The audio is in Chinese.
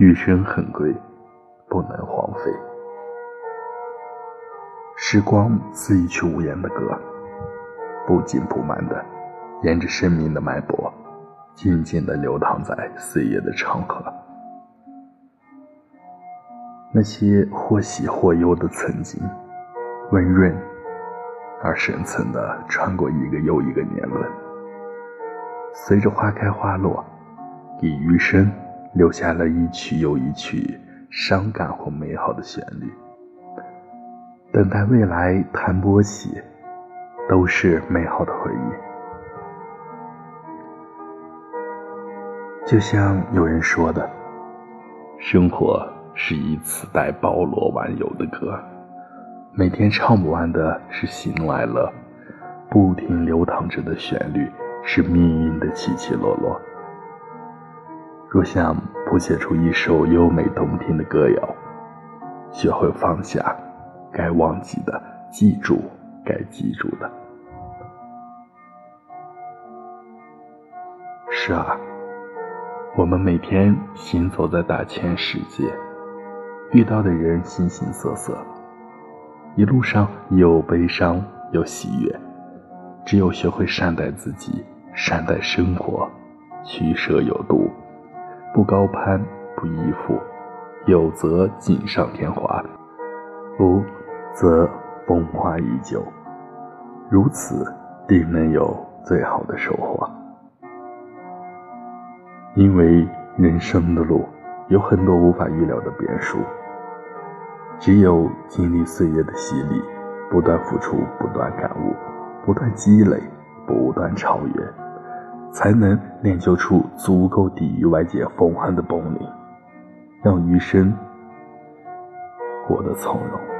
余生很贵，不能荒废。时光似一曲无言的歌，不紧不慢的，沿着生命的脉搏，静静的流淌在岁月的长河。那些或喜或忧的曾经，温润而深层的穿过一个又一个年轮，随着花开花落，给余生留下了一曲又一曲伤感或美好的旋律。等待未来弹拨起，都是美好的回忆。就像有人说的，生活。是一次带包罗万有的歌，每天唱不完的是喜怒哀乐，不停流淌着的旋律是命运的起起落落。若想谱写出一首优美动听的歌谣，学会放下该忘记的，记住该记住的。是啊，我们每天行走在大千世界。遇到的人形形色色，一路上有悲伤有喜悦，只有学会善待自己，善待生活，取舍有度，不高攀不依附，有则锦上添花，无则风华依旧，如此定能有最好的收获。因为人生的路有很多无法预料的变数。只有经历岁月的洗礼，不断付出，不断感悟，不断积累，不断超越，才能练就出足够抵御外界风寒的本领，让余生活得从容。